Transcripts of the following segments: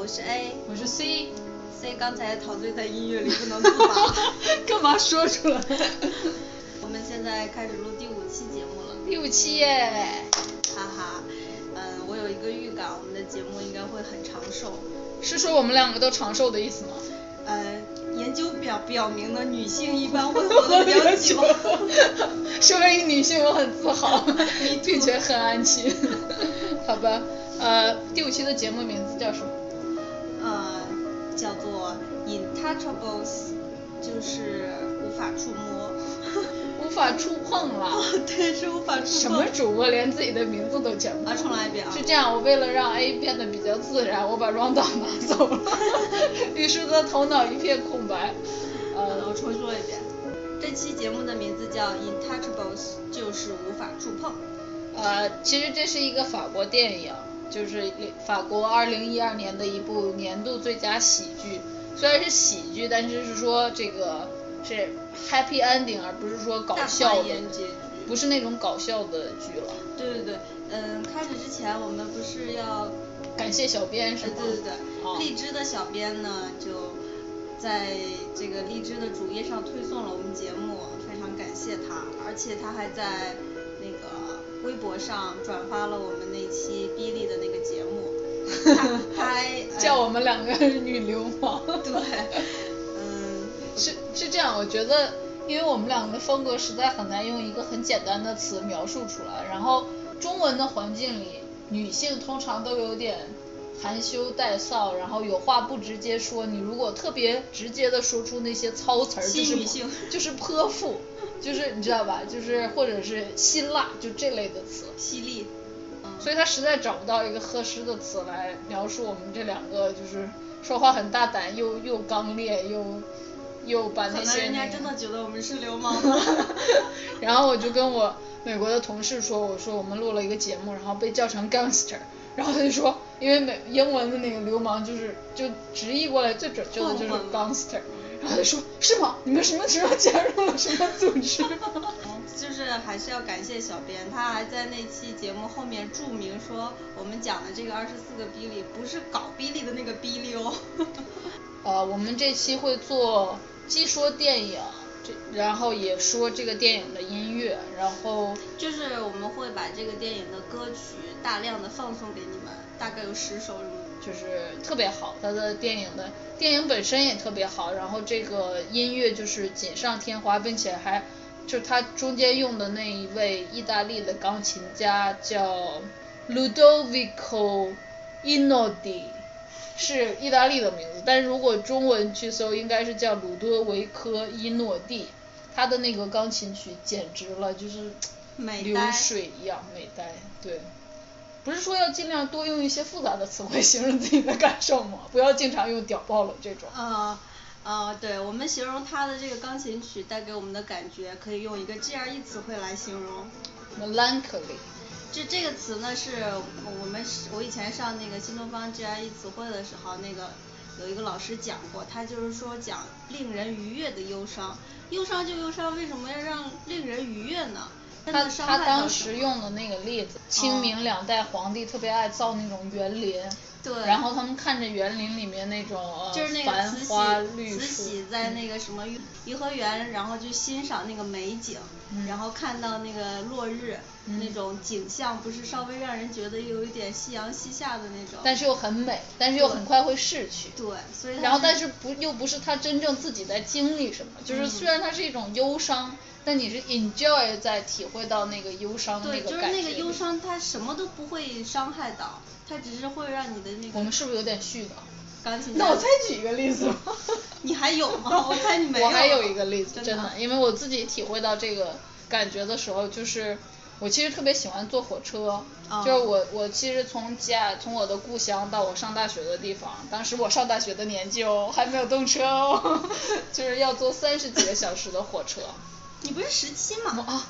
我是 A，我是 C。C 刚才陶醉在音乐里不能自拔。干嘛说出来？我们现在开始录第五期节目了，第五期耶！哈哈。嗯，我有一个预感，我们的节目应该会很长寿。是说我们两个都长寿的意思吗？呃，研究表表明呢，女性一般会活得比较久。身为一个女性，我很自豪，并且很安心。好吧，呃，第五期的节目名字叫什么？Intouchables，就是无法触摸。无法触碰了。哦，对，是无法触碰。什么主播连自己的名字都讲不啊，重来一遍啊。是这样，我为了让 A 变得比较自然，我把 round 拿走了，于是他头脑一片空白。呃，我重说一遍，这期节目的名字叫 Intouchables，就是无法触碰。呃，其实这是一个法国电影，就是法国二零一二年的一部年度最佳喜剧。虽然是喜剧，但是是说这个是 happy ending，而不是说搞笑的，不是那种搞笑的剧了。对对对，嗯，开始之前我们不是要感谢小编是吗？对对对，哦、荔枝的小编呢就在这个荔枝的主页上推送了我们节目，非常感谢他，而且他还在那个微博上转发了我们那期哔哩的那个节目，他他还叫我们两个女流氓。对，嗯，是是这样，我觉得，因为我们两个的风格实在很难用一个很简单的词描述出来，然后中文的环境里，女性通常都有点含羞带臊，然后有话不直接说，你如果特别直接的说出那些糙词儿，就是就是泼妇，就是你知道吧，就是或者是辛辣，就这类的词。犀利。所以他实在找不到一个合适的词来描述我们这两个，就是说话很大胆，又又刚烈，又又把那些。可能人家真的觉得我们是流氓。然后我就跟我美国的同事说，我说我们录了一个节目，然后被叫成 gangster，然后他就说，因为美英文的那个流氓就是就直译过来最准确的就是 gangster，然后他就说，是吗？你们什么时候加入了什么组织？就是还是要感谢小编，他还在那期节目后面注明说，我们讲的这个二十四个哔哩不是搞哔哩的那个哔哩哦。呃，我们这期会做既说电影，这然后也说这个电影的音乐，然后就是我们会把这个电影的歌曲大量的放送给你们，大概有十首，就是特别好，他的电影的电影本身也特别好，然后这个音乐就是锦上添花，并且还。就是他中间用的那一位意大利的钢琴家叫 Ludovico Einaudi，是意大利的名字，但是如果中文去搜，应该是叫鲁多维科伊诺蒂。他的那个钢琴曲简直了，就是流水一样美呆。对，不是说要尽量多用一些复杂的词汇 形容自己的感受吗？不要经常用屌爆了这种。啊。呃，对我们形容他的这个钢琴曲带给我们的感觉，可以用一个 GRE 词汇来形容。Melancholy。这这个词呢是我们我以前上那个新东方 GRE 词汇的时候，那个有一个老师讲过，他就是说讲令人愉悦的忧伤，忧伤就忧伤，为什么要让令人愉悦呢？他他当时用的那个例子，清明两代皇帝特别爱造那种园林。对，然后他们看着园林里面那种就是那繁花绿树，慈禧在那个什么颐和园，然后就欣赏那个美景，嗯、然后看到那个落日、嗯、那种景象，不是稍微让人觉得有一点夕阳西下的那种，但是又很美，但是又很快会逝去。对，所以然后但是不又不是他真正自己在经历什么，就是虽然它是一种忧伤。嗯但你是 enjoy 在体会到那个忧伤对，那个就是那个忧伤，它什么都不会伤害到，它只是会让你的那个。我们是不是有点絮叨？那我再举一个例子吧。你还有吗？我猜你没有。我还有一个例子，真的，因为我自己体会到这个感觉的时候，就是我其实特别喜欢坐火车，哦、就是我我其实从家从我的故乡到我上大学的地方，当时我上大学的年纪哦，还没有动车哦，就是要坐三十几个小时的火车。你不是十七吗？啊，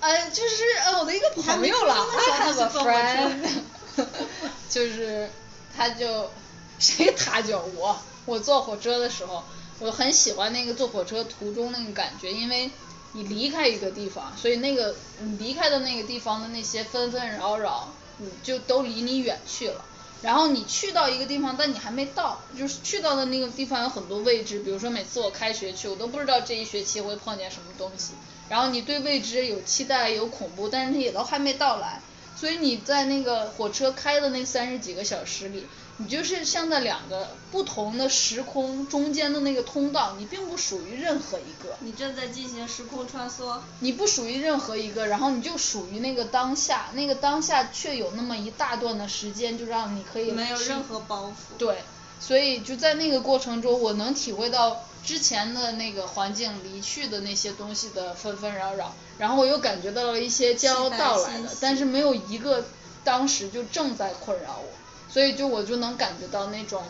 呃，就是呃我的一个朋友了，I have a friend，就是他就 谁他就我，我坐火车的时候，我很喜欢那个坐火车途中那个感觉，因为你离开一个地方，所以那个你离开的那个地方的那些纷纷扰扰，你就都离你远去了。然后你去到一个地方，但你还没到，就是去到的那个地方有很多未知，比如说每次我开学去，我都不知道这一学期会碰见什么东西，然后你对未知有期待有恐怖，但是它也都还没到来，所以你在那个火车开的那三十几个小时里。你就是像那两个不同的时空中间的那个通道，你并不属于任何一个。你正在进行时空穿梭。你不属于任何一个，然后你就属于那个当下，那个当下却有那么一大段的时间，就让你可以。没有任何包袱。对，所以就在那个过程中，我能体会到之前的那个环境离去的那些东西的纷纷扰扰，然后我又感觉到了一些将要到来的，但是没有一个当时就正在困扰我。所以就我就能感觉到那种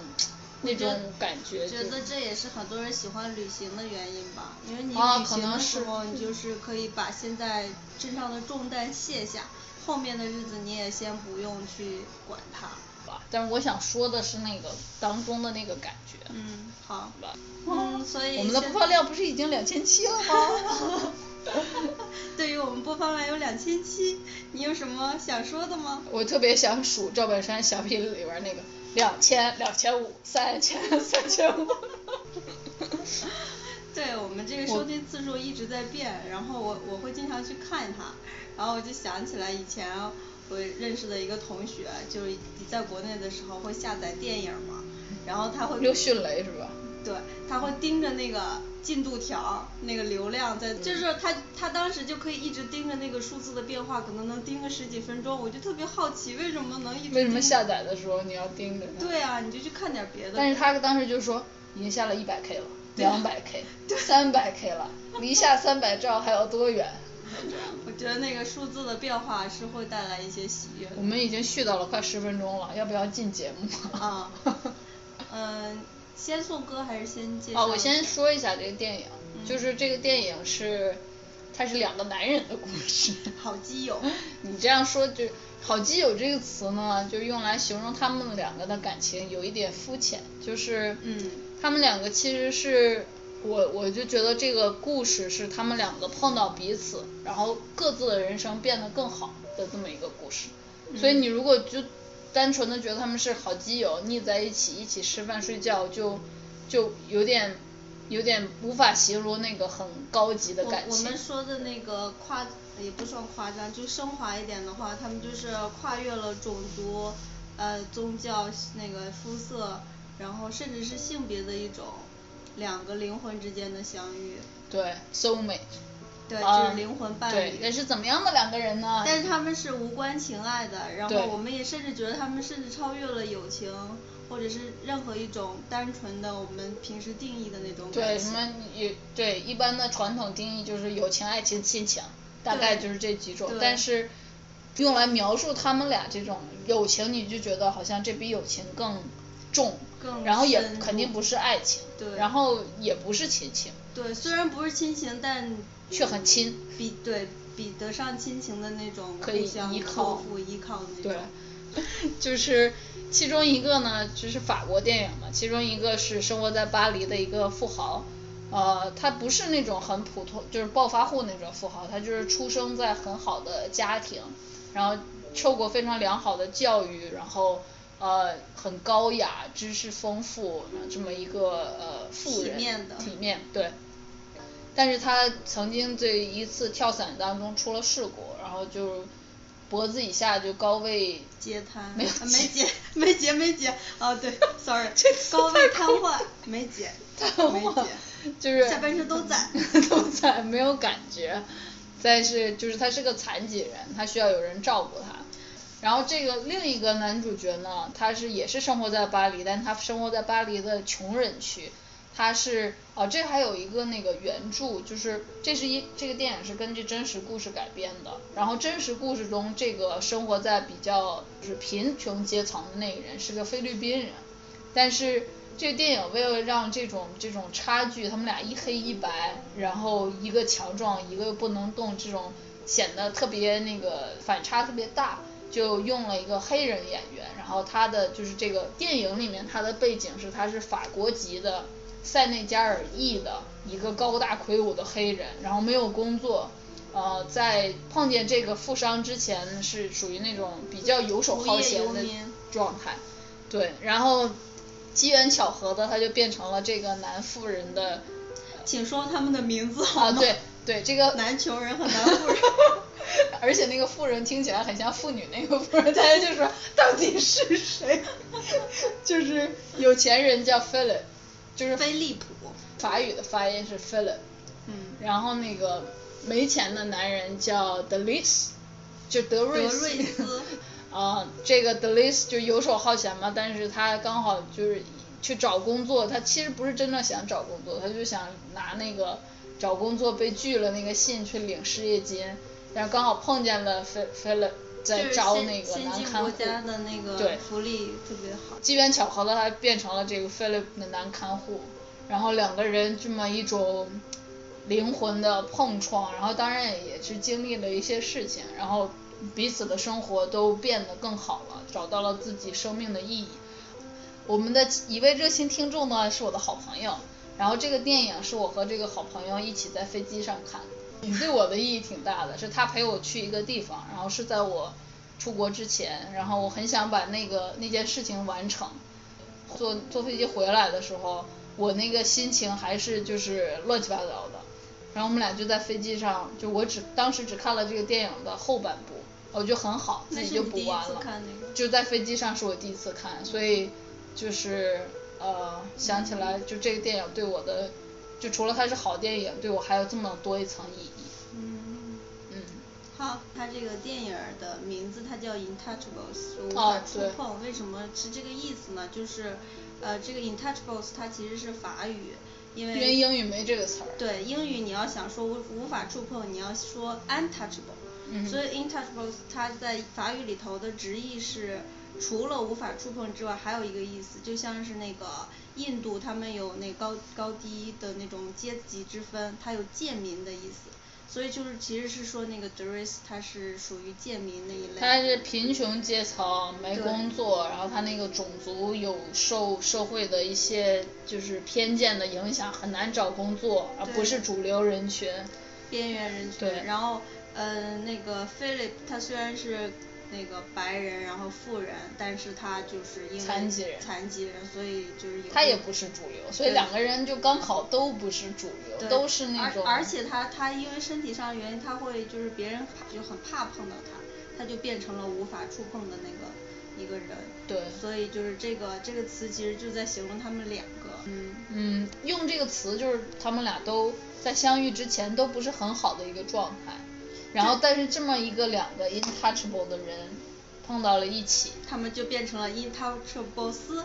那种感觉。觉得这也是很多人喜欢旅行的原因吧，因为你旅行的时候，你就是可以把现在身上的重担卸下，后面的日子你也先不用去管它。但是我想说的是那个当中的那个感觉。嗯，好。吧嗯，所以。我们的播放量不是已经两千七了吗？对于我们播放量有两千七，你有什么想说的吗？我特别想数赵本山小品里边那个两千、两千五、三千、三千五。对我们这个收听次数一直在变，然后我我会经常去看它，然后我就想起来以前我认识的一个同学，就是在国内的时候会下载电影嘛，然后他会。又迅雷是吧？对，他会盯着那个。进度条那个流量在，就是他他当时就可以一直盯着那个数字的变化，可能能盯个十几分钟，我就特别好奇为什么能一直。为什么下载的时候你要盯着？对啊，你就去看点别的。但是他当时就说已经下了一百 K 了，两百 K，三百 K 了，离下三百兆还要多远？我觉得那个数字的变化是会带来一些喜悦。我们已经续到了快十分钟了，要不要进节目？啊，嗯。先送歌还是先介绍？哦，我先说一下这个电影，就是这个电影是，它是两个男人的故事。好基友。你这样说就“好基友”这个词呢，就用来形容他们两个的感情有一点肤浅，就是，嗯，他们两个其实是，我我就觉得这个故事是他们两个碰到彼此，然后各自的人生变得更好的这么一个故事。所以你如果就。单纯的觉得他们是好基友，腻在一起，一起吃饭睡觉，就就有点有点无法形容那个很高级的感情。我我们说的那个夸也不算夸张，就升华一点的话，他们就是跨越了种族、呃宗教、那个肤色，然后甚至是性别的一种两个灵魂之间的相遇。对，soul mate。对，就是灵魂伴侣。对，那是怎么样的两个人呢？但是他们是无关情爱的，然后我们也甚至觉得他们甚至超越了友情，或者是任何一种单纯的我们平时定义的那种对，什么也对，一般的传统定义就是友情、爱情、亲情，大概就是这几种。但是用来描述他们俩这种友情，你就觉得好像这比友情更重，然后也肯定不是爱情，然后也不是亲情。对，虽然不是亲情，但。却很亲，比对比得上亲情的那种可以依靠依靠那种。对，就是其中一个呢，就是法国电影嘛，其中一个是生活在巴黎的一个富豪，呃，他不是那种很普通，就是暴发户那种富豪，他就是出生在很好的家庭，然后受过非常良好的教育，然后呃很高雅，知识丰富，这么一个呃富人，体面的，体面，对。但是他曾经这一次跳伞当中出了事故，然后就脖子以下就高位截瘫，没有没截没截没截，哦对，sorry，高位瘫痪没截，没截，就是 下半身都在 都在没有感觉，但是就是他是个残疾人，他需要有人照顾他，然后这个另一个男主角呢，他是也是生活在巴黎，但他生活在巴黎的穷人区。他是哦，这还有一个那个原著，就是这是一这个电影是根据真实故事改编的。然后真实故事中，这个生活在比较就是贫穷阶层的那个人是个菲律宾人。但是这个电影为了让这种这种差距，他们俩一黑一白，然后一个强壮，一个又不能动，这种显得特别那个反差特别大，就用了一个黑人演员。然后他的就是这个电影里面他的背景是他是法国籍的。塞内加尔裔的一个高大魁梧的黑人，然后没有工作，呃，在碰见这个富商之前是属于那种比较游手好闲的状态，对，然后机缘巧合的，他就变成了这个男富人的。请说他们的名字好吗？啊，对对，这个男穷人和男富人。而且那个富人听起来很像妇女那个富人，大家就说到底是谁？就是有钱人叫 Philip，就是菲利普，法语的发音是 Philip。嗯。然后那个没钱的男人叫 Delis，就德瑞斯。德瑞斯。啊，这个 Delis 就游手好闲嘛，但是他刚好就是去找工作，他其实不是真的想找工作，他就想拿那个找工作被拒了那个信去领失业金。然后刚好碰见了菲菲勒在招那个男看护，对，福利特别好。机缘巧合的，他变成了这个菲勒的男看护，然后两个人这么一种灵魂的碰撞，然后当然也是经历了一些事情，然后彼此的生活都变得更好了，找到了自己生命的意义。我们的一位热心听众呢是我的好朋友，然后这个电影是我和这个好朋友一起在飞机上看。你对我的意义挺大的，是他陪我去一个地方，然后是在我出国之前，然后我很想把那个那件事情完成。坐坐飞机回来的时候，我那个心情还是就是乱七八糟的。然后我们俩就在飞机上，就我只当时只看了这个电影的后半部，我觉得很好，自己就补完了。就在飞机上是我第一次看，所以就是呃想起来就这个电影对我的。就除了它是好电影，对我还有这么多一层意义。嗯。嗯。好，它这个电影的名字它叫 Intouchables，无法触碰。为什么是这个意思呢？就是呃，这个 Intouchables 它其实是法语，因为。因为英语没这个词儿。对，英语你要想说无无法触碰，你要说 untouchable。嗯。所以 Intouchables 它在法语里头的直译是除了无法触碰之外，还有一个意思，就像是那个。印度他们有那高高低的那种阶级之分，它有贱民的意思，所以就是其实是说那个 Dres 他是属于贱民那一类。他是贫穷阶层，没工作，然后他那个种族有受社会的一些就是偏见的影响，很难找工作，而不是主流人群。边缘人群。对。然后，嗯，那个 Philip 他虽然是。那个白人，然后富人，但是他就是因为残疾人，残疾人，所以就是他也不是主流，所以两个人就刚好都不是主流，都是那种。而而且他他因为身体上原因，他会就是别人就很怕碰到他，他就变成了无法触碰的那个一个人。对。所以就是这个这个词其实就在形容他们两个。嗯。嗯，用这个词就是他们俩都在相遇之前都不是很好的一个状态。然后，但是这么一个两个 intouchable 的人碰到了一起，他们就变成了 intouchable 斯。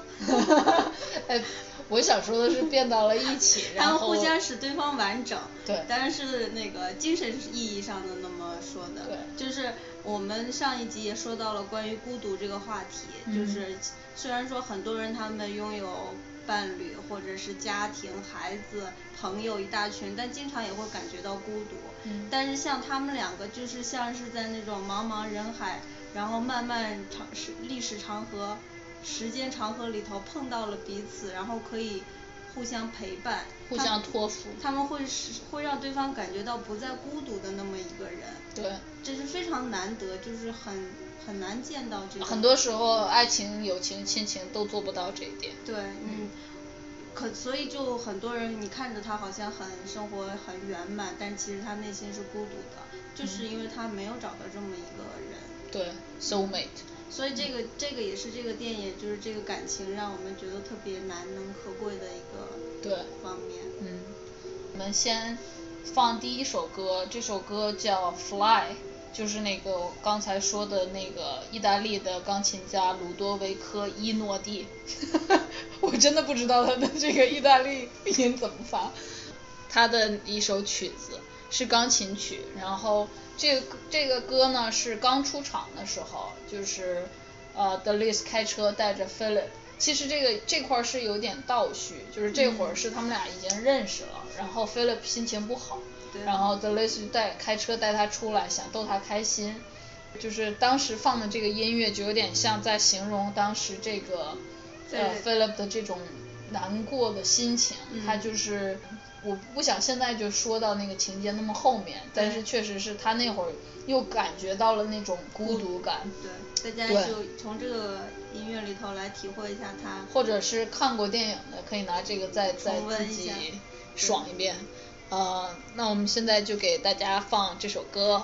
哎，我想说的是变到了一起，然后互相使对方完整。对。当然是那个精神意义上的那么说的。对。就是我们上一集也说到了关于孤独这个话题，就是虽然说很多人他们拥有。伴侣或者是家庭、孩子、朋友一大群，但经常也会感觉到孤独。嗯。但是像他们两个，就是像是在那种茫茫人海，然后漫漫长时历史长河、时间长河里头碰到了彼此，然后可以互相陪伴、互相托付。他们会是会让对方感觉到不再孤独的那么一个人。对。这是非常难得，就是很很难见到这种。很多时候，爱情、友情、亲情都做不到这一点。对，嗯。可所以就很多人，你看着他好像很生活很圆满，但其实他内心是孤独的，就是因为他没有找到这么一个人。对，soul mate。所以这个这个也是这个电影，就是这个感情让我们觉得特别难能可贵的一个对方面。嗯。我们先放第一首歌，这首歌叫《Fly》，就是那个刚才说的那个意大利的钢琴家鲁多维科伊诺蒂。我真的不知道他的这个意大利音怎么发。他的一首曲子是钢琴曲，然后这个这个歌呢是刚出场的时候，就是呃德里斯开车带着 Philip，其实这个这块是有点倒叙，就是这会儿是他们俩已经认识了，然后 Philip 心情不好，然后德丽斯带开车带他出来，想逗他开心，就是当时放的这个音乐就有点像在形容当时这个。呃，Philip 的这种难过的心情，他就是我不想现在就说到那个情节那么后面，但是确实是他那会儿又感觉到了那种孤独感。对，大家就从这个音乐里头来体会一下他。或者是看过电影的，可以拿这个再再自己爽一遍。呃，那我们现在就给大家放这首歌。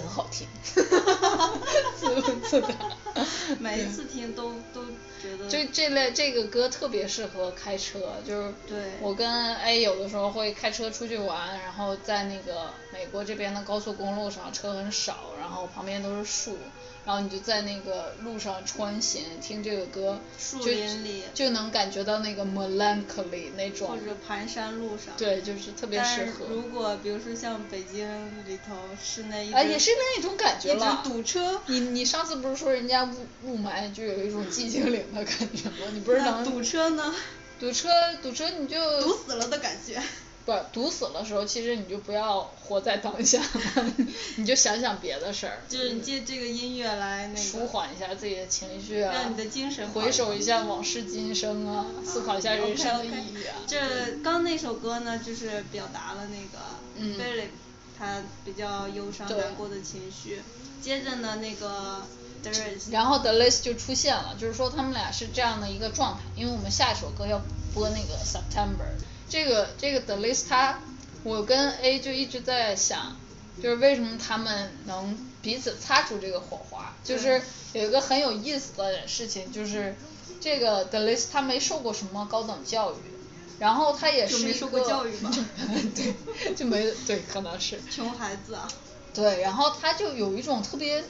很好听，自问自答。每一次听都都觉得。这这类这个歌特别适合开车，就是我跟 A 有的时候会开车出去玩，然后在那个美国这边的高速公路上车很少，然后旁边都是树。然后你就在那个路上穿行，听这个歌，树林里就能感觉到那个 melancholy 那种。或者盘山路上。对，就是特别适合。如果比如说像北京里头室内。啊，也是另一种感觉了。堵车。你你上次不是说人家雾雾霾就有一种寂静岭的感觉吗？你不是能。堵车呢？堵车堵车你就。堵死了的感觉。不堵死的时候，其实你就不要活在当下，你就想想别的事儿。就是你借这个音乐来那个。舒缓一下自己的情绪啊。让你的精神。回首一下往事今生啊，思考一下人生的意义啊。这刚那首歌呢，就是表达了那个 Philip 他比较忧伤难过的情绪。接着呢，那个 e 然后 Delys 就出现了，就是说他们俩是这样的一个状态，因为我们下一首歌要播那个 September。这个这个 The List 他，我跟 A 就一直在想，就是为什么他们能彼此擦出这个火花，就是有一个很有意思的事情，就是这个 The List 他没受过什么高等教育，然后他也是一个 对，就没对可能是。穷孩子啊，对，然后他就有一种特别。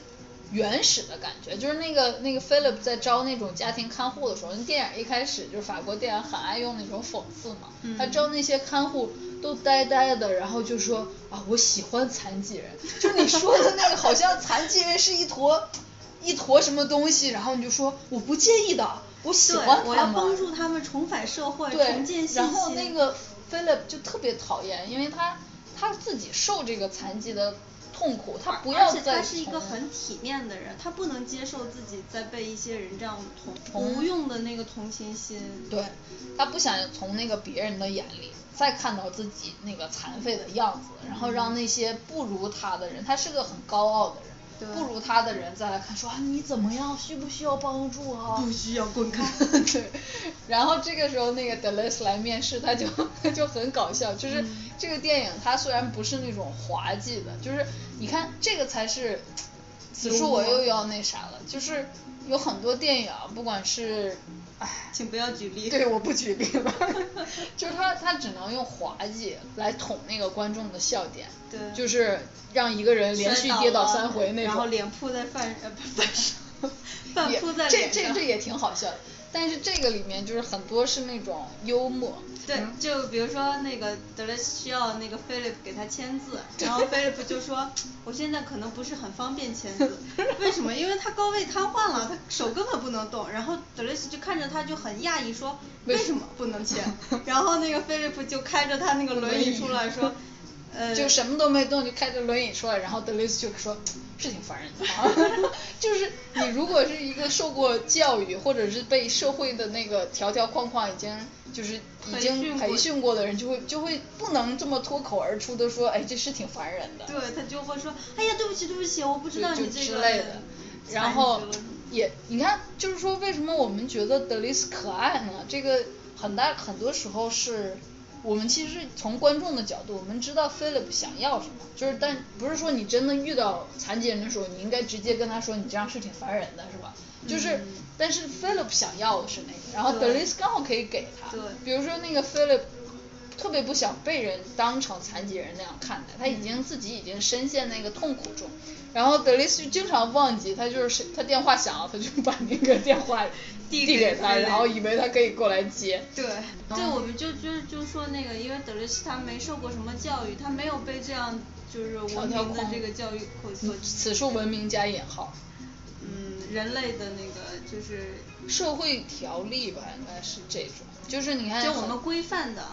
原始的感觉，就是那个那个 Philip 在招那种家庭看护的时候，那电影一开始就是法国电影很爱用那种讽刺嘛，他招那些看护都呆呆的，然后就说啊我喜欢残疾人，就是你说的那个好像残疾人是一坨一坨什么东西，然后你就说我不介意的，我喜欢他们，我要帮助他们重返社会，重建信心。然后那个 Philip 就特别讨厌，因为他他自己受这个残疾的。痛苦，他不要再而且他是一个很体面的人，他不能接受自己在被一些人这样同无用的那个同情心。对，他不想从那个别人的眼里再看到自己那个残废的样子，然后让那些不如他的人，他是个很高傲的人。不如他的人再来看说啊你怎么样需不需要帮助啊？不需要滚开。对，然后这个时候那个 Delis 来面试他就就很搞笑，就是这个电影它虽然不是那种滑稽的，就是你看这个才是，此处我又要那啥了，就是有很多电影不管是。唉，请不要举例。对，我不举例了。就是他，他只能用滑稽来捅那个观众的笑点。对。就是让一个人连续跌倒三回那种。然后脸扑在饭呃饭上，饭 扑在脸上。这这这也挺好笑的。但是这个里面就是很多是那种幽默。对，就比如说那个德雷西需要那个菲利普给他签字，然后菲利普就说，我现在可能不是很方便签字，为什么？因为他高位瘫痪了，他手根本不能动。然后德雷西就看着他就很讶异说，为什么不能签？然后那个菲利普就开着他那个轮椅出来说。就什么都没动，就开着轮椅出来，然后德雷斯就说，是挺烦人的，就是你如果是一个受过教育或者是被社会的那个条条框框已经就是已经培训过的人，就会就会不能这么脱口而出的说，哎，这是挺烦人的。对他就会说，哎呀，对不起，对不起，我不知道你这个。之类的，然后也你看，就是说为什么我们觉得德雷斯可爱呢？这个很大很多时候是。我们其实从观众的角度，我们知道 Philip 想要什么，就是但不是说你真的遇到残疾人的时候，你应该直接跟他说你这样是挺烦人的，是吧？就是，但是 Philip 想要的是那个，然后 Delis 刚好可以给他。对。比如说那个 Philip 特别不想被人当成残疾人那样看待，他已经自己已经深陷那个痛苦中。然后德雷斯经常忘记，他就是他电话响了，他就把那个电话递给他，然后以为他可以过来接。对，对，我们就就就说那个，因为德雷斯他没受过什么教育，他没有被这样就是文明的这个教育所。此处文明加引号。嗯，人类的那个就是社会条例吧，应该是这种。就是你看，就我们规范的，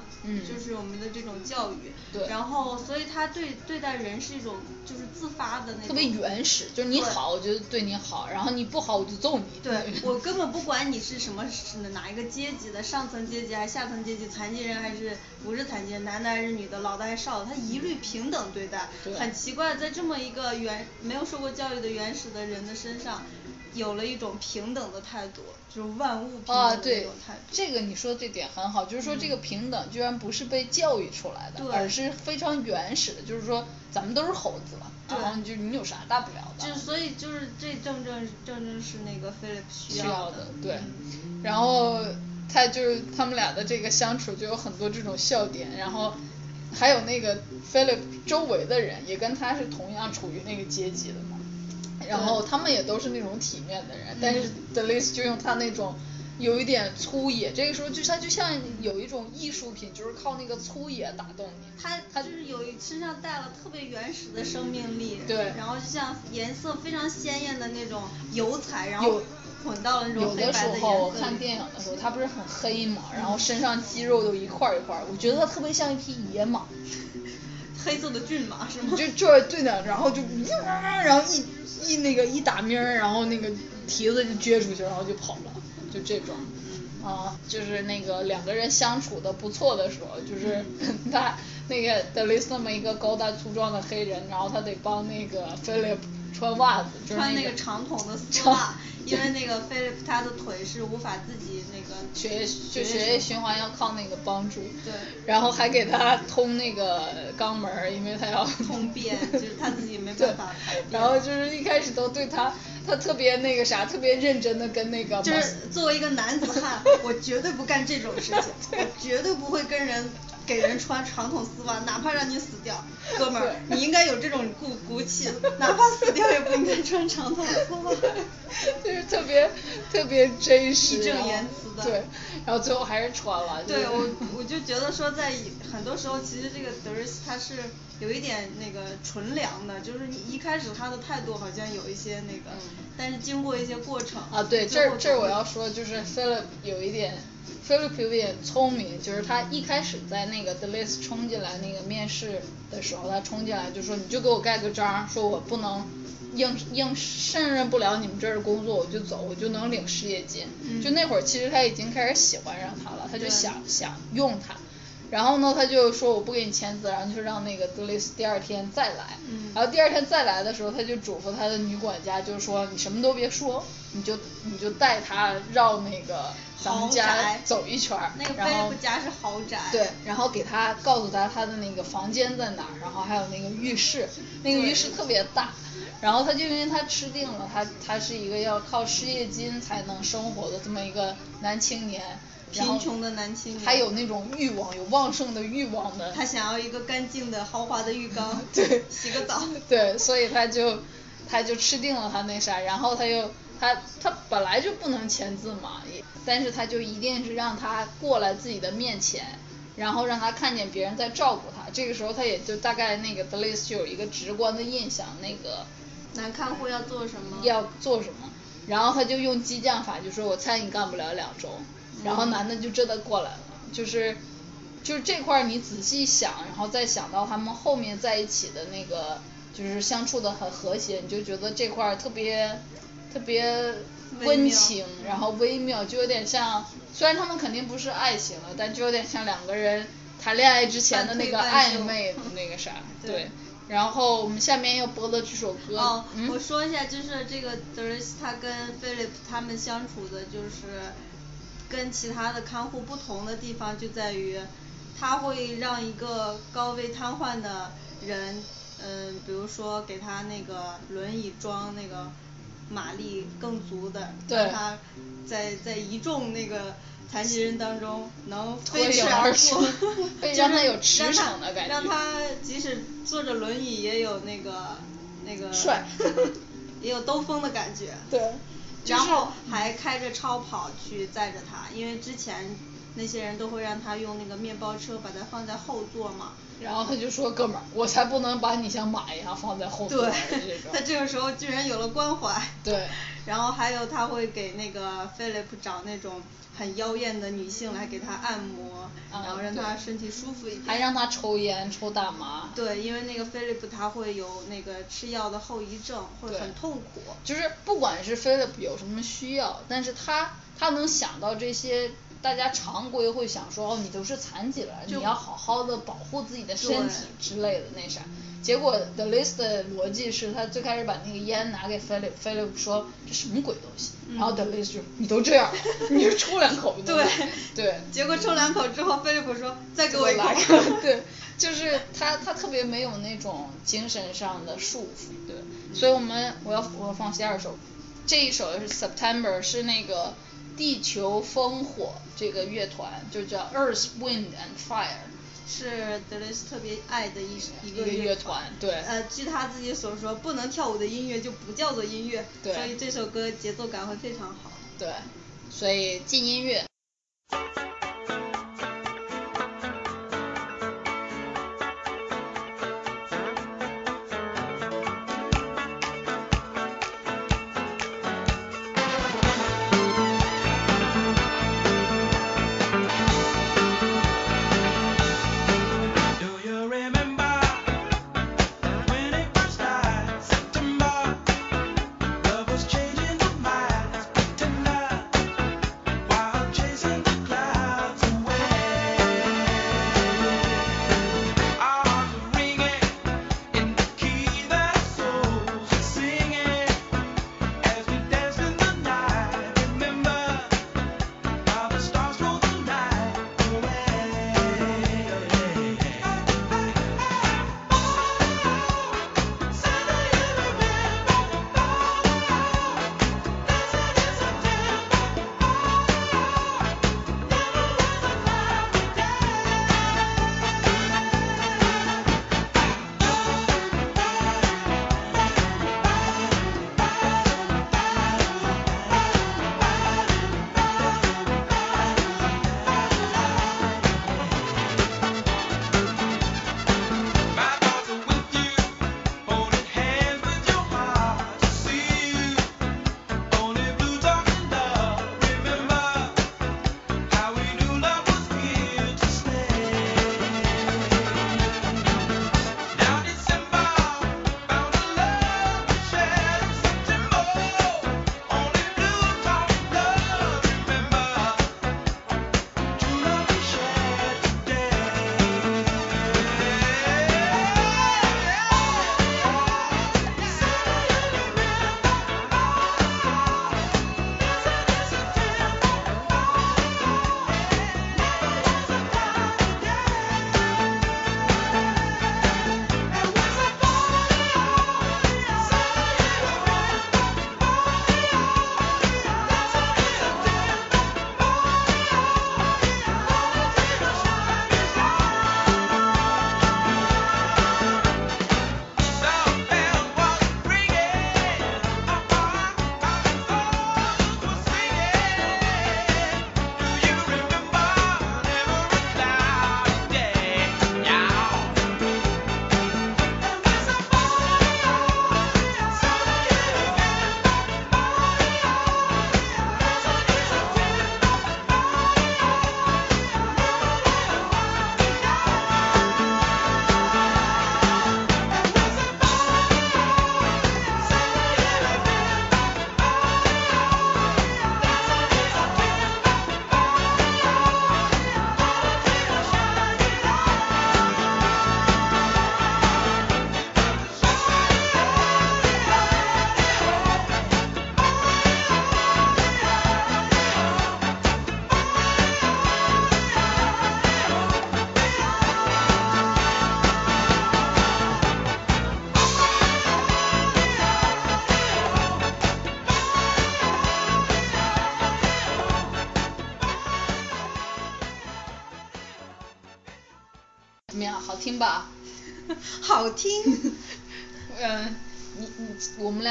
就是我们的这种教育，然后所以他对对待人是一种就是自发的那种，特别原始，就是你好我就对你好，然后你不好我就揍你。对，我根本不管你是什么是哪一个阶级的，上层阶级还是下层阶级，残疾人还是不是残疾人，男的还是女的，老的还是少的，他一律平等对待。很奇怪，在这么一个原没有受过教育的原始的人的身上。有了一种平等的态度，就是万物平等啊，的那对种态度。，这个你说的这点很好，就是说这个平等居然不是被教育出来的，对而是非常原始的，就是说咱们都是猴子嘛，对然后你就你有啥大不了的？就所以就是这正正正正是那个菲利普需需要的，对嗯，然后他就是他们俩的这个相处就有很多这种笑点，然后还有那个 Philip 周围的人也跟他是同样处于那个阶级的嘛，然后他们也都是那种体面的人，但是 Delis 就用他那种。有一点粗野，这个时候就他就像有一种艺术品，就是靠那个粗野打动你。他他就是有一身上带了特别原始的生命力，对然后就像颜色非常鲜艳的那种油彩，然后混到了那种有的时黑白的颜色候我看电影的时候，他不是很黑嘛，然后身上肌肉都一块儿一块儿，我觉得他特别像一匹野马。黑色的骏马是吗？就就是对的，然后就，然后一一那个一打鸣儿，然后那个蹄子就撅出去，然后就跑了，就这种。啊，就是那个两个人相处的不错的时候，就是 他那个德雷斯那么一个高大粗壮的黑人，然后他得帮那个 Philip 穿袜子，就是穿那那个长筒的丝袜，因为那个菲利普他的腿是无法自己那个 血液就血液循环要靠那个帮助。对然后还给他通那个肛门儿，因为他要通便，就是他自己没 办法排便。然后就是一开始都对他，他特别那个啥，特别认真的跟那个就是作为一个男子汉，我绝对不干这种事情，我绝对不会跟人给人穿长筒丝袜，哪怕让你死掉，哥们儿，你应该有这种骨骨气，哪怕死掉也不应该穿长筒丝袜。就是特别特别真实，义正言辞的对，然后最后还是穿了。就是对我，我就觉得说，在很多时候，其实这个德瑞斯他是有一点那个纯良的，就是你一开始他的态度好像有一些那个，但是经过一些过程啊，对，这这我要说，就是 Philip 有一点，Philip 有一点聪明，就是他一开始在那个 The List 冲进来那个面试的时候，他冲进来就说你就给我盖个章，说我不能应应胜任不了你们这儿的工作，我就走，我就能领失业金。就那会儿其实他已经开始喜欢上他了，他就想想用他。然后呢，他就说我不给你签字，然后就让那个德雷斯第二天再来。嗯然后第二天再来的时候，他就嘱咐他的女管家，就是说你什么都别说，你就你就带他绕那个咱们家走一圈儿，那个然后菲利普家是豪宅，对，然后给他告诉他他的那个房间在哪儿，然后还有那个浴室，那个浴室特别大，然后他就因为他吃定了，他他是一个要靠失业金才能生活的这么一个男青年，贫穷的男青年。还有那种欲望，有旺盛的欲望的，他想要一个干净的豪华的浴缸，对，洗个澡。对，所以他就他就吃定了他那啥，然后他又他他本来就不能签字嘛，也但是他就一定是让他过来自己的面前，然后让他看见别人在照顾他，这个时候他也就大概那个 Delis 就有一个直观的印象，那个男看护要做什么？要做什么，然后他就用激将法，就说我猜你干不了两周，然后男的就真的过来了，就是就是这块儿你仔细想，然后再想到他们后面在一起的那个，就是相处的很和谐，你就觉得这块儿特别特别温情，然后微妙，就有点像，虽然他们肯定不是爱情了，但就有点像两个人谈恋爱之前的那个暧昧的那个啥，对对。然后我们下面要播的这首歌，哦，嗯我说一下，就是这个德瑞斯他跟菲利普他们相处的，就是跟其他的看护不同的地方就在于，他会让一个高位瘫痪的人，嗯、比如说给他那个轮椅装那个马力更足的，让他在在一众那个残疾人当中能飞驰而过，就是让他有驰让他骋的感觉让他即使坐着轮椅也有那个那个帅 也有兜风的感觉。然后还开着超跑去载着他，因为之前那些人都会让他用那个面包车把他放在后座嘛。然后他就说：“哥们儿，我才不能把你像马一样放在后座对他这个时候居然有了关怀。对。然后还有他会给那个菲利普找那种很妖艳的女性来给他按摩，啊然后让他身体舒服一点。还让他抽烟抽大麻。对，因为那个菲利普他会有那个吃药的后遗症，会很痛苦。就是不管是 Philip 有什么需要，但是他他能想到这些，大家常规会想说，哦，你都是残疾了，你要好好的保护自己的身体之类的那啥。结果 The List 的逻辑是他最开始把那个烟拿给 Philip，Philip 说这什么鬼东西，然后 The List 就你都这样，你就抽两口。对对。结果抽两口之后，Philip 说再给我一口。对，就是他他特别没有那种精神上的束缚，对。所以我们我要我要放第二首，这一首是 September 是那个地球烽火这个乐团，就叫 Earth Wind and Fire。是德雷斯特别爱的一一个乐团，对。呃，据他自己所说，不能跳舞的音乐就不叫做音乐，对。所以这首歌节奏感会非常好。对，所以进音乐。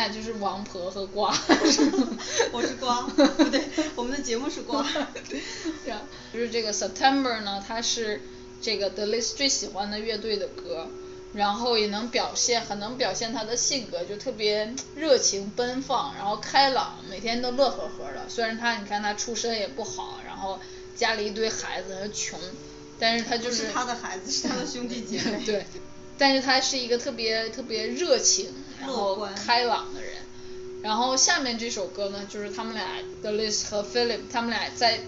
俩就是王婆和瓜，我是瓜，不对，我们的节目是瓜。对啊，就是这个 September 呢，它是这个 The List 最喜欢的乐队的歌，然后也能表现，很能表现他的性格，就特别热情奔放，然后开朗，每天都乐呵呵的。虽然他你看他出身也不好，然后家里一堆孩子，穷，但是他就是他的孩子，是他的兄弟姐妹。对。但是他是一个特别特别热情，然后开朗的人。然后下面这首歌呢，就是他们俩 The List 和 Philip，他们俩在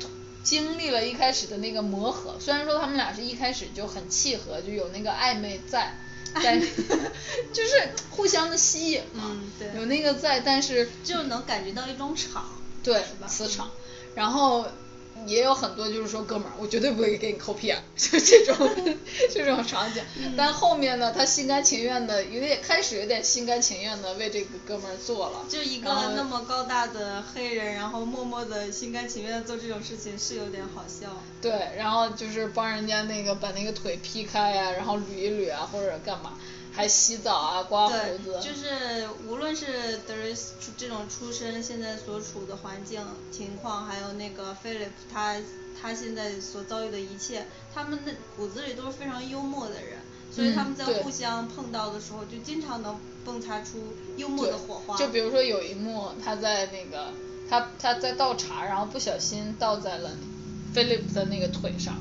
经历了一开始的那个磨合。虽然说他们俩是一开始就很契合，就有那个暧昧在，在 就是互相的吸引嘛，嗯对有那个在，但是就能感觉到一种场，对？磁场，然后也有很多就是说哥们儿，我绝对不会给你抠屁眼儿，就这种 这种场景。嗯但后面呢，他心甘情愿的，有点开始有点心甘情愿的为这个哥们儿做了。就一个那么高大的黑人，然后默默的心甘情愿地做这种事情，是有点好笑。对，然后就是帮人家那个把那个腿劈开呀、然后捋一捋啊，或者干嘛，还洗澡啊，刮胡对，子。就是无论是德瑞斯这种出身，现在所处的环境情况，还有那个菲利普他他现在所遭遇的一切，他们的骨子里都是非常幽默的人，所以他们在互相碰到的时候，就经常能迸擦出幽默的火花。就比如说有一幕，他在那个他他在倒茶，然后不小心倒在了菲利普的那个腿上，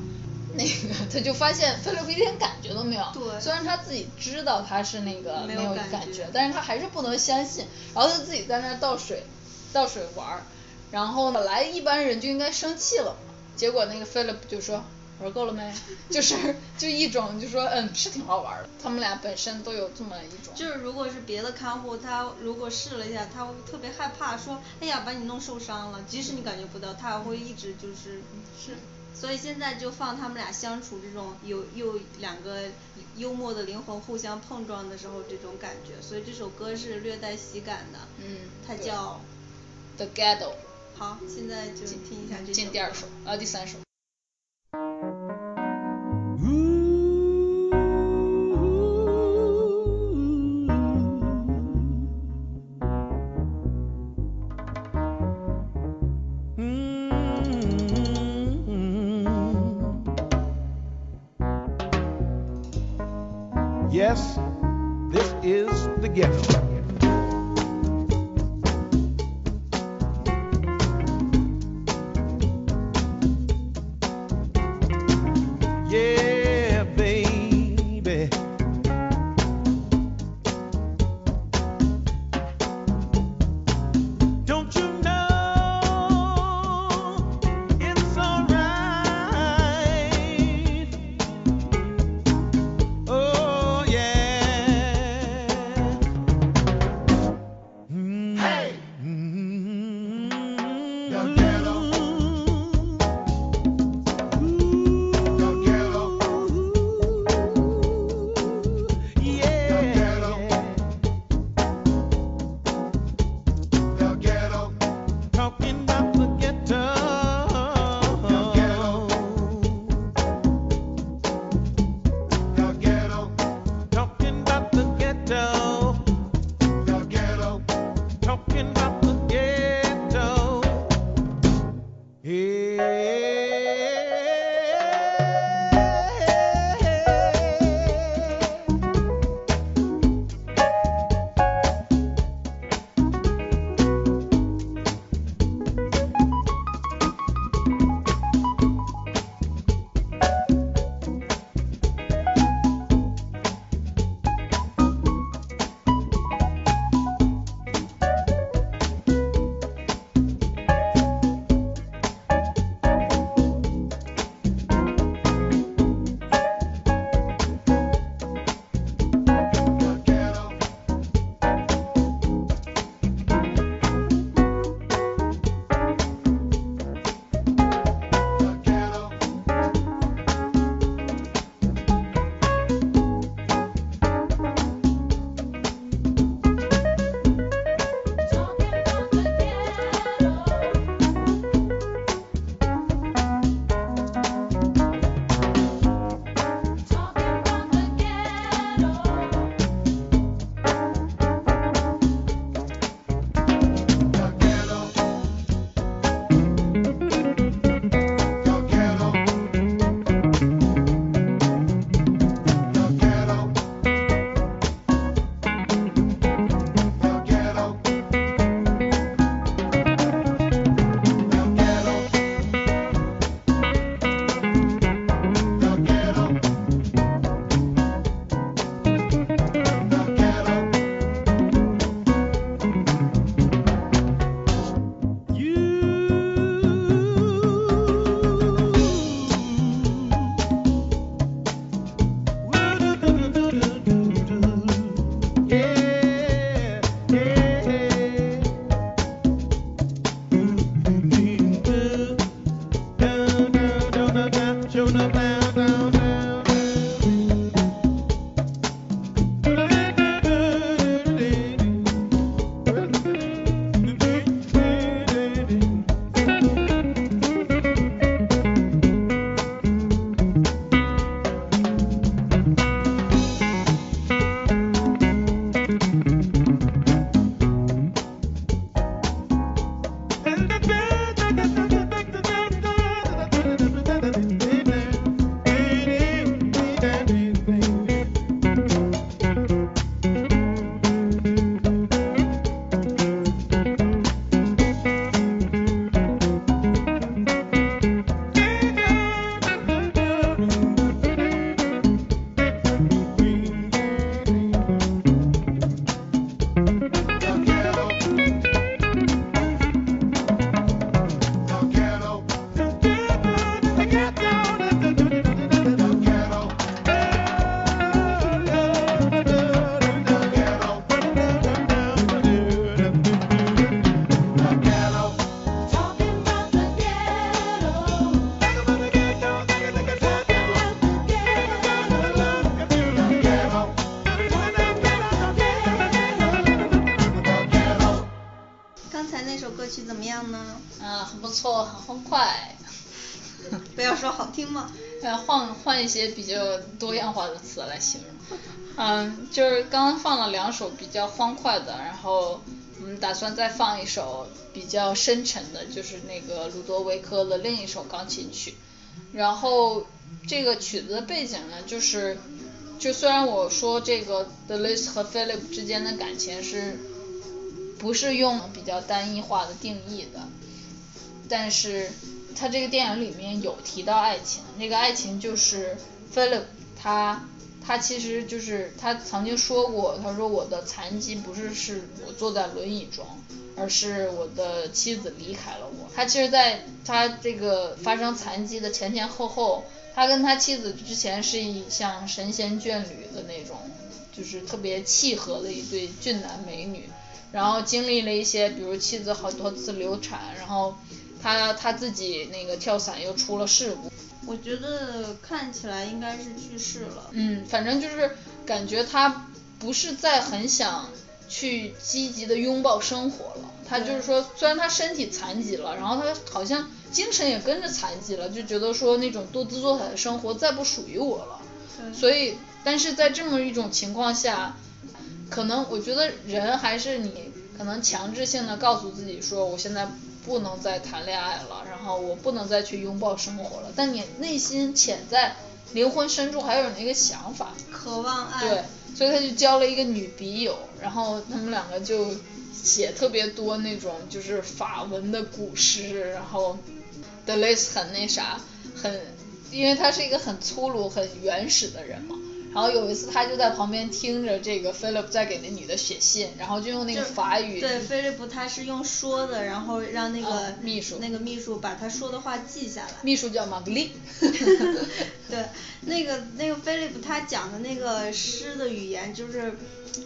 那个他就发现菲利普一点感觉都没有。对虽然他自己知道他是那个没有有感觉觉，但是他还是不能相信，然后他自己在那儿倒水倒水玩儿，然后本来一般人就应该生气了嘛，结果那个菲利普就说。玩够了没？就是就一种就说嗯是挺好玩的，他们俩本身都有这么一种。就是如果是别的看护，他如果试了一下，他会特别害怕，说哎呀把你弄受伤了，即使你感觉不到，他还会一直就是是。所以现在就放他们俩相处这种有又两个幽默的灵魂互相碰撞的时候这种感觉，所以这首歌是略带喜感的。嗯它叫 The Ghetto。好，现在就听一下这首。进第二首，呃，第三首。Yes, this is the ghetto. 些比较多样化的词来形容。嗯，就是刚刚放了两首比较欢快的，然后我们打算再放一首比较深沉的，就是那个鲁多维科的另一首钢琴曲。然后这个曲子的背景呢，就是就虽然我说这个 d e l i s 和 Philip 之间的感情是不是用比较单一化的定义的，但是他这个电影里面有提到爱情，那个爱情就是 Philip 他他其实就是他曾经说过，他说我的残疾不是是我坐在轮椅中，而是我的妻子离开了我。他其实在他这个发生残疾的前前后后，他跟他妻子之前是一像神仙眷侣的那种，就是特别契合的一对俊男美女。然后经历了一些，比如妻子好多次流产，然后他他自己那个跳伞又出了事故。我觉得看起来应该是去世了。嗯，反正就是感觉他不是在很想去积极的拥抱生活了。他就是说，虽然他身体残疾了，然后他好像精神也跟着残疾了，就觉得说那种多姿多彩的生活再不属于我了。对所以，但是在这么一种情况下，可能我觉得人还是你可能强制性的告诉自己说，我现在不能再谈恋爱了，然后我不能再去拥抱生活了。但你内心潜在灵魂深处还有那个想法，渴望爱。对，所以他就交了一个女笔友，然后他们两个就写特别多那种就是法文的古诗，然后的类似很那啥，很，因为他是一个很粗鲁、很原始的人嘛。然后有一次他就在旁边听着这个 Philip 在给那女的写信，然后就用那个法语，对，菲利普他是用说的，然后让那个、啊秘书那个秘书把他说的话记下来。秘书叫玛格丽。对，那个那个菲利普他讲的那个诗的语言就是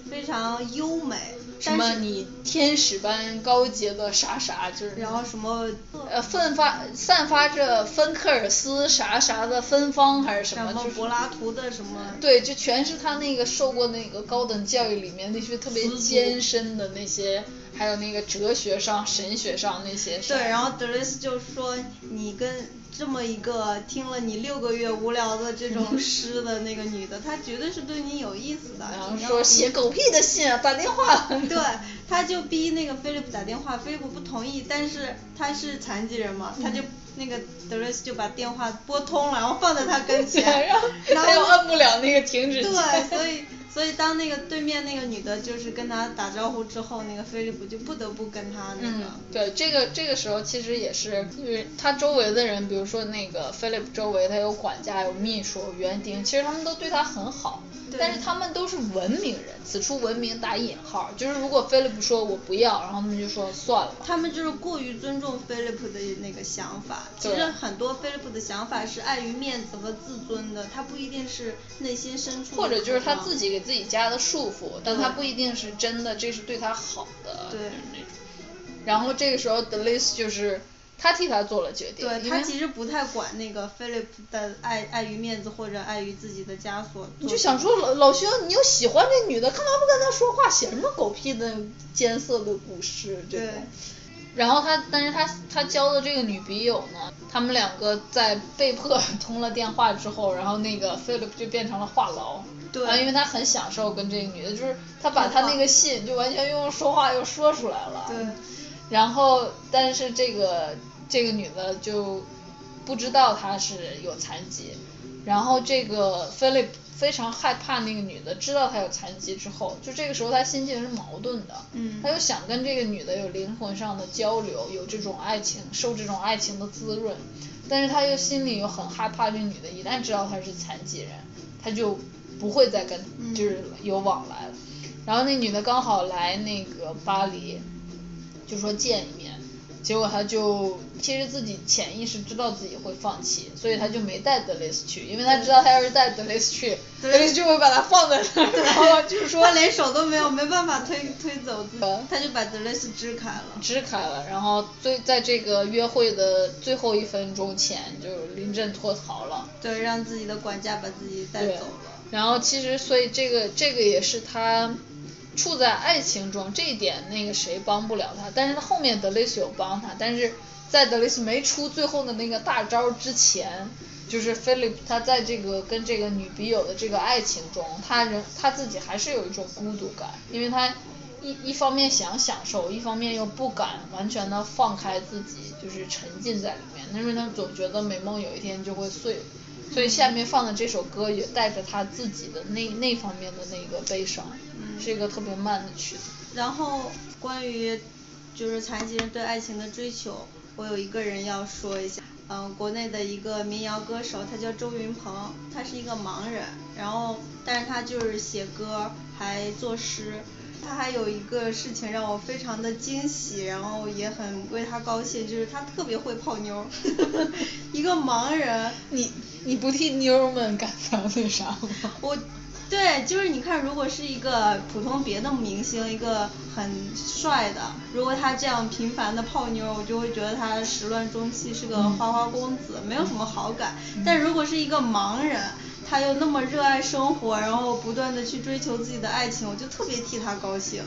非常优美，什么你天使般高洁的啥啥，就是然后什么呃奋发散发着芬克尔斯啥啥的芬芳还是什么，柏拉图的什么对，就全是他那个受过那个高等教育里面那些特别艰深的那些，还有那个哲学上、神学上那些啥。对，然后德雷斯就说你跟这么一个听了你六个月无聊的这种诗的那个女的，她绝对是对你有意思的。然后说写狗屁的信啊，打电话。对，她就逼那个菲利普打电话，菲利普不同意，但是他是残疾人嘛，他就那个德瑞斯就把电话拨通了，然后放在他跟，前，然后然他又后摁不了那个停止键。对，所以所以当那个对面那个女的就是跟他打招呼之后，那个菲利普就不得不跟他那嗯个。，对，这个这个时候其实也是，就是他周围的人，比如说那个菲利普周围，他有管家、有秘书、园丁，其实他们都对他很好，但是他们都是文明人，此处文明打引号，就是如果 Philip 说我不要，然后他们就说算了吧。他们就是过于尊重菲利普的那个想法，其实很多菲利普的想法是碍于面子和自尊的，他不一定是内心深处或者就是他自己给自己加的束缚，但他不一定是真的，这是对他好的，对。然后这个时候 d e l i s 就是他替他做了决定，对他其实不太管那个菲利普的碍碍于面子或者碍于自己的枷锁。你就想说老老兄，你又喜欢这女的，干嘛不跟她说话？写什么狗屁的艰涩的古诗这种对。然后他，但是他他交的这个女笔友呢，他们两个在被迫 通了电话之后，然后那个 Philip 就变成了话痨。对然后因为他很享受跟这个女的，就是他把他那个信就完全用说话又说出来了。对。然后，但是这个这个女的就不知道她是有残疾，然后这个 Philip 非常害怕那个女的知道她有残疾之后，就这个时候他心情是矛盾的，嗯。他又想跟这个女的有灵魂上的交流，有这种爱情，受这种爱情的滋润，但是他又心里又很害怕这女的一旦知道他是残疾人，他就不会再跟嗯就是有往来了。然后那女的刚好来那个巴黎，就说见一面，结果他就其实自己潜意识知道自己会放弃，所以他就没带德雷斯去，因为他知道他要是带德雷斯去，德雷斯就会把他放在那儿，然后就是 说他连手都没有，没办法推推走自己，他就把德雷斯支开了。支开了，然后最在这个约会的最后一分钟前就临阵脱逃了。对，让自己的管家把自己带走了。然后其实所以这个这个也是他处在爱情中这一点那个谁帮不了他，但是他后面德雷斯有帮他，但是在德雷斯没出最后的那个大招之前，就是菲利普他在这个跟这个女笔友的这个爱情中，他人他自己还是有一种孤独感，因为他一一方面想享受，一方面又不敢完全的放开自己，就是沉浸在里面，因为他总觉得美梦有一天就会碎。所以下面放的这首歌也带着他自己的那那方面的那个悲伤，是一个特别慢的曲子。然后关于就是残疾人对爱情的追求，我有一个人要说一下，嗯，国内的一个民谣歌手，他叫周云鹏，他是一个盲人，然后但是他就是写歌还作诗。他还有一个事情让我非常的惊喜，然后也很为他高兴，就是他特别会泡妞儿，一个盲人。你你不替妞们感到那啥吗？我，对，就是你看，如果是一个普通别的明星，一个很帅的，如果他这样频繁的泡妞，我就会觉得他始乱终弃，是个花花公子，没有什么好感。但如果是一个盲人，他又那么热爱生活，然后不断的去追求自己的爱情，我就特别替他高兴。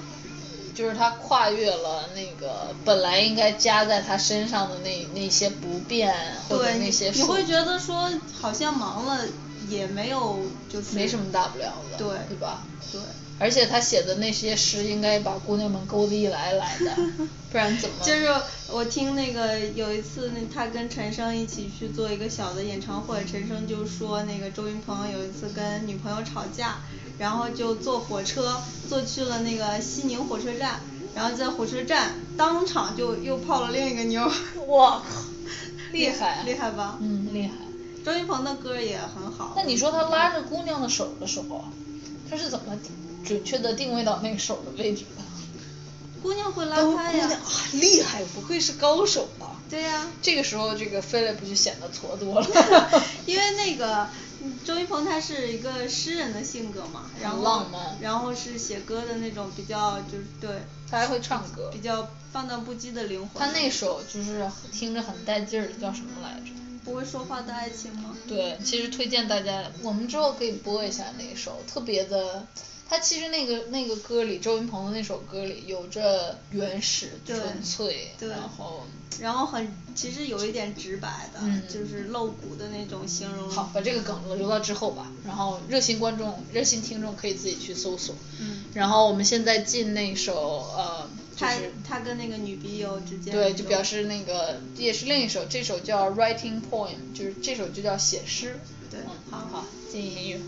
就是他跨越了那个本来应该加在他身上的那那些不便或者对，那些你会觉得说好像忙了也没有就是没什么大不了的，对对吧？对。而且他写的那些诗应该把姑娘们勾得一来来的，不然怎么？就是我听那个有一次那他跟陈升一起去做一个小的演唱会，陈升就说那个周云鹏有一次跟女朋友吵架，然后就坐火车坐去了那个西宁火车站，然后在火车站当场就又泡了另一个妞儿。我靠，厉害厉害吧？嗯，厉害。周云鹏的歌也很好。那你说他拉着姑娘的手的时候，他是怎么准确的定位到那个手的位置的？姑娘会拉他呀。姑娘啊，厉害，不愧是高手啊。对呀、这个时候，这个菲利普就显得挫多了。因为那个嗯周云鹏他是一个诗人的性格嘛，然后浪漫然后是写歌的那种比较就是对，他还会唱歌比较放荡不羁的灵魂。他那首就是听着很带劲叫什么来着？不会说话的爱情吗？对，其实推荐大家，我们之后可以播一下那一首，特别的。他其实那个那个歌里，周云鹏的那首歌里有着原始、纯粹，对然后然后很其实有一点直白的，嗯就是露骨的那种形容。好，把这个梗留到之后吧。然后热心观众、热心听众可以自己去搜索。嗯然后我们现在进那首呃，就他他跟那个女笔友之间对，就表示那个也是另一首，这首叫 Writing Poem，就是这首就叫写诗。对嗯，好好，进音乐。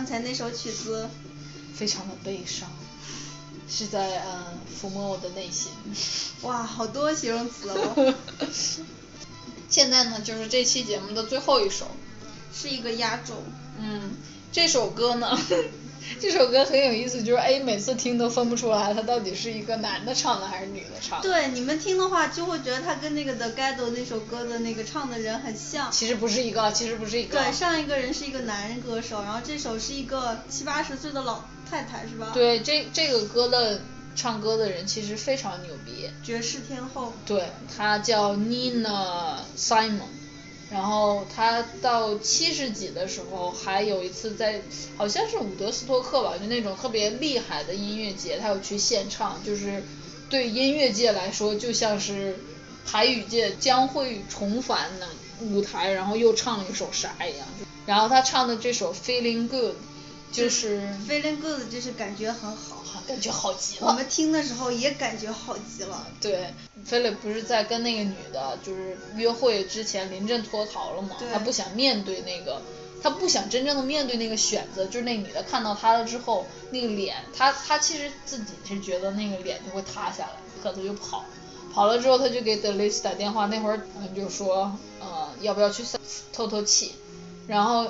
刚才那首曲子，非常的悲伤，是在嗯抚摸我的内心。哇，好多形容词哦。现在呢，就是这期节目的最后一首，是一个压轴。嗯，这首歌呢，这首歌很有意思，就是 A 每次听都分不出来，它到底是一个男的唱的还是女的唱的。对，你们听的话就会觉得它跟那个 The Ghetto 那首歌的那个唱的人很像。其实不是一个，其实不是一个。对，上一个人是一个男人歌手，然后这首是一个七八十岁的老太太，是吧？对，这这个歌的唱歌的人其实非常牛逼。绝世天后。对，她叫 Nina Simon。然后他到七十几的时候，还有一次在好像是伍德斯托克吧，就那种特别厉害的音乐节，他有去献唱，就是对音乐界来说，就像是台语界将会重返的舞台，然后又唱了一首啥一样。然后他唱的这首 Feeling Good，就是 Feeling Good，就是感觉很好。感觉好极了。我们听的时候也感觉好极了。对，菲利不是在跟那个女的，就是约会之前临阵脱逃了吗？他不想面对那个，他不想真正的面对那个选择，就是那女的看到他了之后，那个脸，他他其实自己是觉得那个脸就会塌下来，可他就跑，跑了之后他就给德雷斯打电话，那会儿就说，呃，要不要去透透气，然后。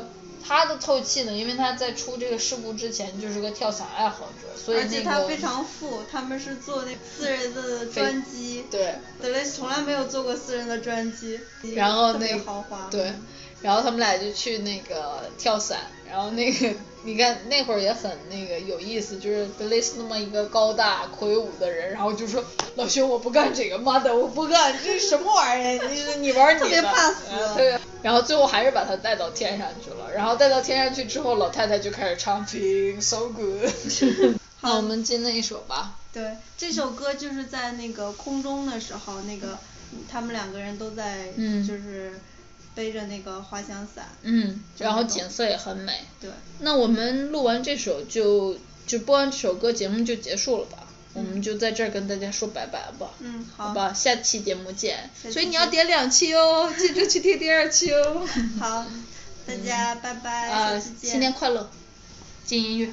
他的透气呢，因为他在出这个事故之前就是个跳伞爱好者，所以而且他非常富，他们是坐那私人的专机，对，德雷斯从来没有坐过私人的专机，然后那豪华，对，然后他们俩就去那个跳伞，然后那个你看那会儿也很那个有意思，就是德雷斯那么一个高大魁梧的人，然后就说老兄我不干这个，妈的我不干，这什么玩意儿？你你玩你的，特别怕死，对。然后最后还是把他带到天上去了，然后带到天上去之后，老太太就开始唱 Feel So Good。好，我们进那一首吧。对，这首歌就是在那个空中的时候，那个他们两个人都在，就是背着那个滑翔伞。嗯，然后景色也很美。对。那我们录完这首就就播完这首歌，节目就结束了吧？我们就在这儿跟大家说拜拜吧。嗯，好。吧，下期节目见。所以你要点两期哦，记住去听第二期哦。好，大家拜拜，下期见。新年快乐，进音乐。